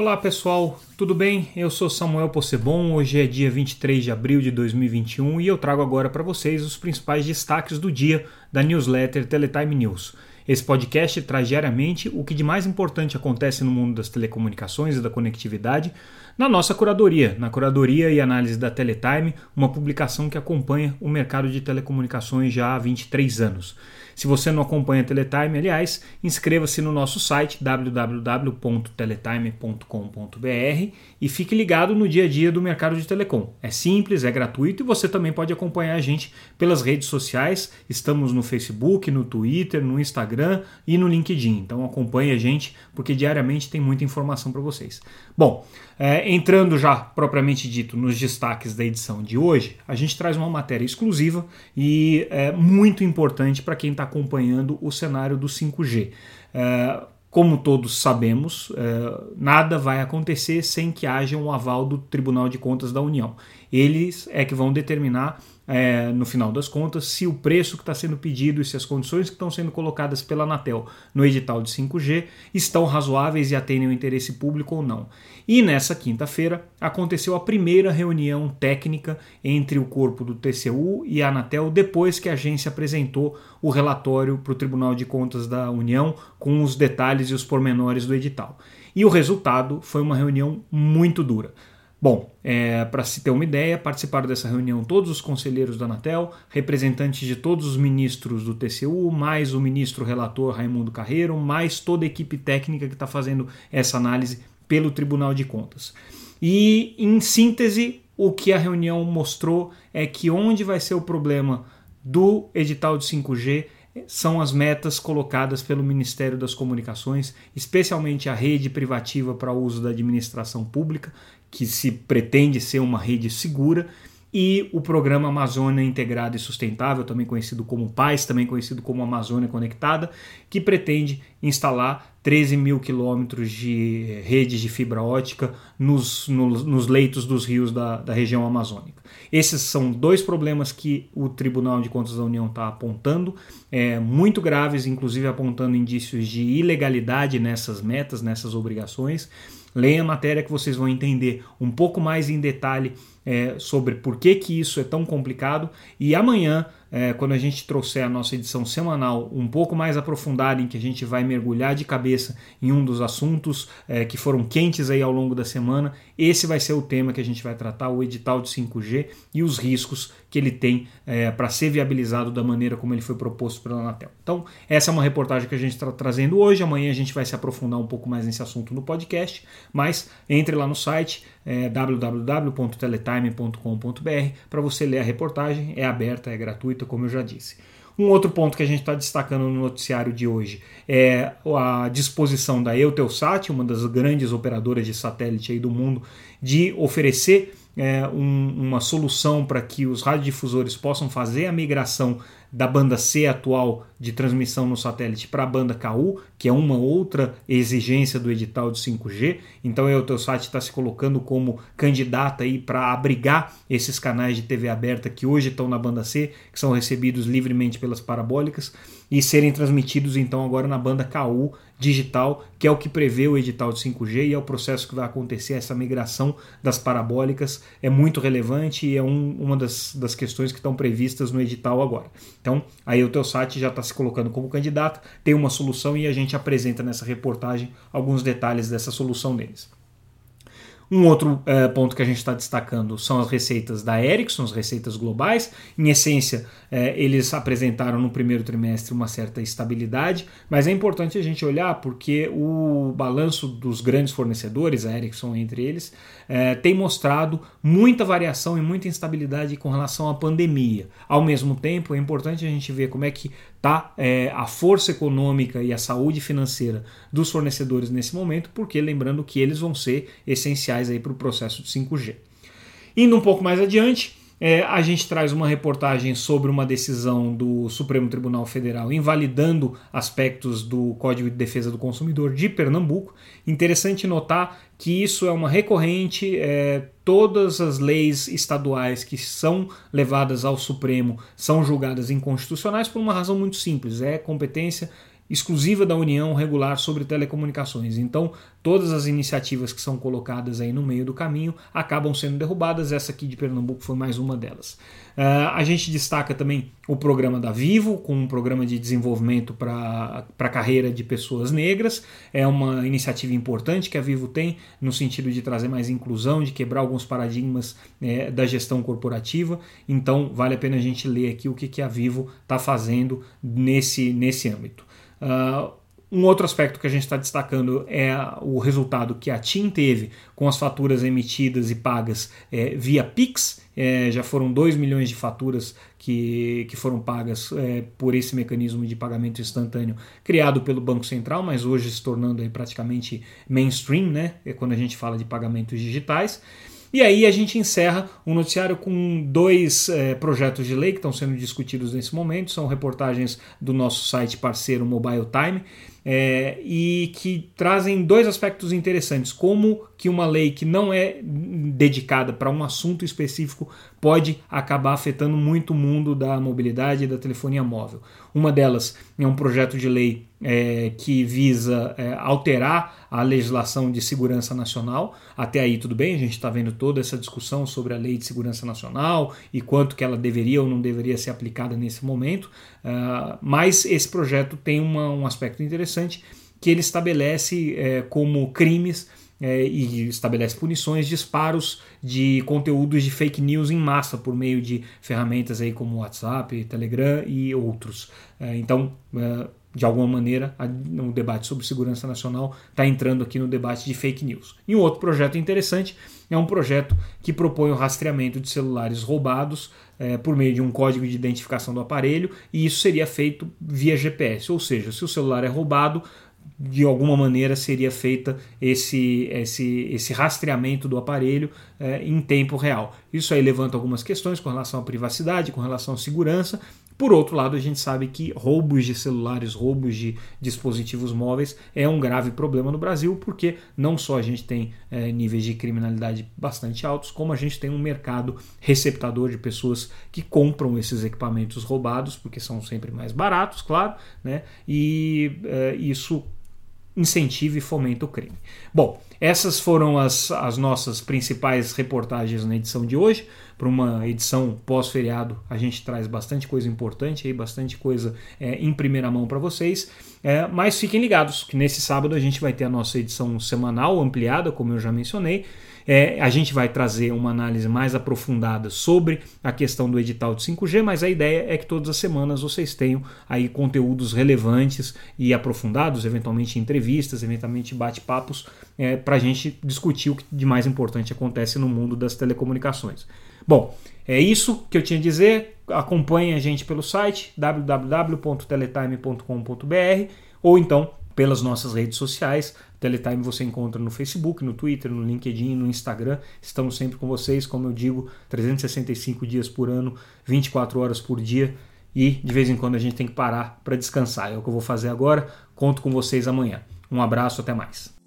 Olá pessoal, tudo bem? Eu sou Samuel Possebon, hoje é dia 23 de abril de 2021 e eu trago agora para vocês os principais destaques do dia da newsletter Teletime News. Esse podcast traz diariamente o que de mais importante acontece no mundo das telecomunicações e da conectividade na nossa curadoria, na Curadoria e Análise da Teletime, uma publicação que acompanha o mercado de telecomunicações já há 23 anos. Se você não acompanha Teletime, aliás, inscreva-se no nosso site www.teletime.com.br e fique ligado no dia a dia do mercado de telecom. É simples, é gratuito e você também pode acompanhar a gente pelas redes sociais. Estamos no Facebook, no Twitter, no Instagram e no LinkedIn. Então acompanhe a gente porque diariamente tem muita informação para vocês. Bom, é, entrando já propriamente dito nos destaques da edição de hoje, a gente traz uma matéria exclusiva e é, muito importante para quem está acompanhando o cenário do 5G. É, como todos sabemos, é, nada vai acontecer sem que haja um aval do Tribunal de Contas da União. Eles é que vão determinar é, no final das contas, se o preço que está sendo pedido e se as condições que estão sendo colocadas pela Anatel no edital de 5G estão razoáveis e atendem o interesse público ou não. E nessa quinta-feira aconteceu a primeira reunião técnica entre o corpo do TCU e a Anatel depois que a agência apresentou o relatório para o Tribunal de Contas da União com os detalhes e os pormenores do edital. E o resultado foi uma reunião muito dura. Bom, é, para se ter uma ideia, participaram dessa reunião todos os conselheiros da Anatel, representantes de todos os ministros do TCU, mais o ministro relator Raimundo Carreiro, mais toda a equipe técnica que está fazendo essa análise pelo Tribunal de Contas. E, em síntese, o que a reunião mostrou é que onde vai ser o problema do edital de 5G são as metas colocadas pelo Ministério das Comunicações, especialmente a rede privativa para uso da administração pública, que se pretende ser uma rede segura, e o programa Amazônia Integrada e Sustentável, também conhecido como PAIS, também conhecido como Amazônia Conectada, que pretende instalar 13 mil quilômetros de redes de fibra ótica nos, nos, nos leitos dos rios da, da, região amazônica. Esses são dois problemas que o Tribunal de Contas da União está apontando, é, muito graves, inclusive apontando indícios de ilegalidade nessas metas, nessas obrigações. Leia a matéria que vocês vão entender um pouco mais em detalhe é, sobre por que, que isso é tão complicado. E amanhã é, quando a gente trouxer a nossa edição semanal um pouco mais aprofundada, em que a gente vai mergulhar de cabeça em um dos assuntos é, que foram quentes aí ao longo da semana, esse vai ser o tema que a gente vai tratar, o edital de 5G e os riscos que ele tem é, para ser viabilizado da maneira como ele foi proposto pela Anatel. Então, essa é uma reportagem que a gente está trazendo hoje. Amanhã a gente vai se aprofundar um pouco mais nesse assunto no podcast, mas entre lá no site é, www.teletime.com.br para você ler a reportagem. É aberta, é gratuita como eu já disse. Um outro ponto que a gente está destacando no noticiário de hoje é a disposição da Eutelsat, uma das grandes operadoras de satélite aí do mundo, de oferecer é, um, uma solução para que os radiodifusores possam fazer a migração da banda C atual de transmissão no satélite para a banda KU, que é uma outra exigência do edital de 5G. Então a Eutelsat está se colocando como candidata aí para abrigar esses canais de TV aberta que hoje estão na banda C, que são recebidos livremente pelas parabólicas e serem transmitidos então agora na banda KU digital, que é o que prevê o edital de 5G e é o processo que vai acontecer, essa migração das parabólicas é muito relevante e é um, uma das, das questões que estão previstas no edital agora. Então, aí o Teosat já está se colocando como candidato, tem uma solução e a gente apresenta nessa reportagem alguns detalhes dessa solução deles. Um outro é, ponto que a gente está destacando são as receitas da Ericsson, as receitas globais. Em essência, é, eles apresentaram no primeiro trimestre uma certa estabilidade, mas é importante a gente olhar porque o balanço dos grandes fornecedores, a Ericsson entre eles, é, tem mostrado muita variação e muita instabilidade com relação à pandemia. Ao mesmo tempo, é importante a gente ver como é que está é, a força econômica e a saúde financeira dos fornecedores nesse momento, porque lembrando que eles vão ser essenciais para o processo de 5G. Indo um pouco mais adiante, é, a gente traz uma reportagem sobre uma decisão do Supremo Tribunal Federal invalidando aspectos do Código de Defesa do Consumidor de Pernambuco. Interessante notar que isso é uma recorrente, é, todas as leis estaduais que são levadas ao Supremo são julgadas inconstitucionais por uma razão muito simples: é competência exclusiva da União regular sobre telecomunicações. Então, todas as iniciativas que são colocadas aí no meio do caminho acabam sendo derrubadas. Essa aqui de Pernambuco foi mais uma delas. Uh, a gente destaca também o programa da Vivo, com um programa de desenvolvimento para a carreira de pessoas negras. É uma iniciativa importante que a Vivo tem no sentido de trazer mais inclusão, de quebrar alguns paradigmas é, da gestão corporativa. Então, vale a pena a gente ler aqui o que, que a Vivo está fazendo nesse, nesse âmbito. Uh, um outro aspecto que a gente está destacando é o resultado que a TIM teve com as faturas emitidas e pagas é, via Pix. É, já foram 2 milhões de faturas que, que foram pagas é, por esse mecanismo de pagamento instantâneo criado pelo Banco Central, mas hoje se tornando aí praticamente mainstream, né? É quando a gente fala de pagamentos digitais. E aí a gente encerra o noticiário com dois é, projetos de lei que estão sendo discutidos nesse momento. São reportagens do nosso site parceiro Mobile Time é, e que trazem dois aspectos interessantes, como que uma lei que não é dedicada para um assunto específico pode acabar afetando muito o mundo da mobilidade e da telefonia móvel. Uma delas é um projeto de lei é, que visa é, alterar a legislação de segurança nacional. Até aí tudo bem, a gente está vendo toda essa discussão sobre a lei de segurança nacional e quanto que ela deveria ou não deveria ser aplicada nesse momento. Uh, mas esse projeto tem uma, um aspecto interessante que ele estabelece é, como crimes é, e estabelece punições, disparos de conteúdos de fake news em massa por meio de ferramentas aí como WhatsApp, Telegram e outros. É, então, é, de alguma maneira, o debate sobre segurança nacional está entrando aqui no debate de fake news. E um outro projeto interessante é um projeto que propõe o rastreamento de celulares roubados é, por meio de um código de identificação do aparelho, e isso seria feito via GPS, ou seja, se o celular é roubado, de alguma maneira seria feita esse, esse, esse rastreamento do aparelho é, em tempo real. Isso aí levanta algumas questões com relação à privacidade, com relação à segurança, por outro lado, a gente sabe que roubos de celulares, roubos de dispositivos móveis é um grave problema no Brasil, porque não só a gente tem é, níveis de criminalidade bastante altos, como a gente tem um mercado receptador de pessoas que compram esses equipamentos roubados, porque são sempre mais baratos, claro, né? e é, isso incentiva e fomenta o crime. Bom, essas foram as, as nossas principais reportagens na edição de hoje. Para uma edição pós-feriado, a gente traz bastante coisa importante, aí, bastante coisa é, em primeira mão para vocês. É, mas fiquem ligados que nesse sábado a gente vai ter a nossa edição semanal ampliada, como eu já mencionei. É, a gente vai trazer uma análise mais aprofundada sobre a questão do edital de 5G, mas a ideia é que todas as semanas vocês tenham aí conteúdos relevantes e aprofundados, eventualmente entrevistas, eventualmente bate-papos, é, para a gente discutir o que de mais importante acontece no mundo das telecomunicações. Bom, é isso que eu tinha a dizer. Acompanhe a gente pelo site www.teletime.com.br ou então pelas nossas redes sociais. Teletime você encontra no Facebook, no Twitter, no LinkedIn, no Instagram. Estamos sempre com vocês, como eu digo, 365 dias por ano, 24 horas por dia. E de vez em quando a gente tem que parar para descansar. É o que eu vou fazer agora. Conto com vocês amanhã. Um abraço, até mais.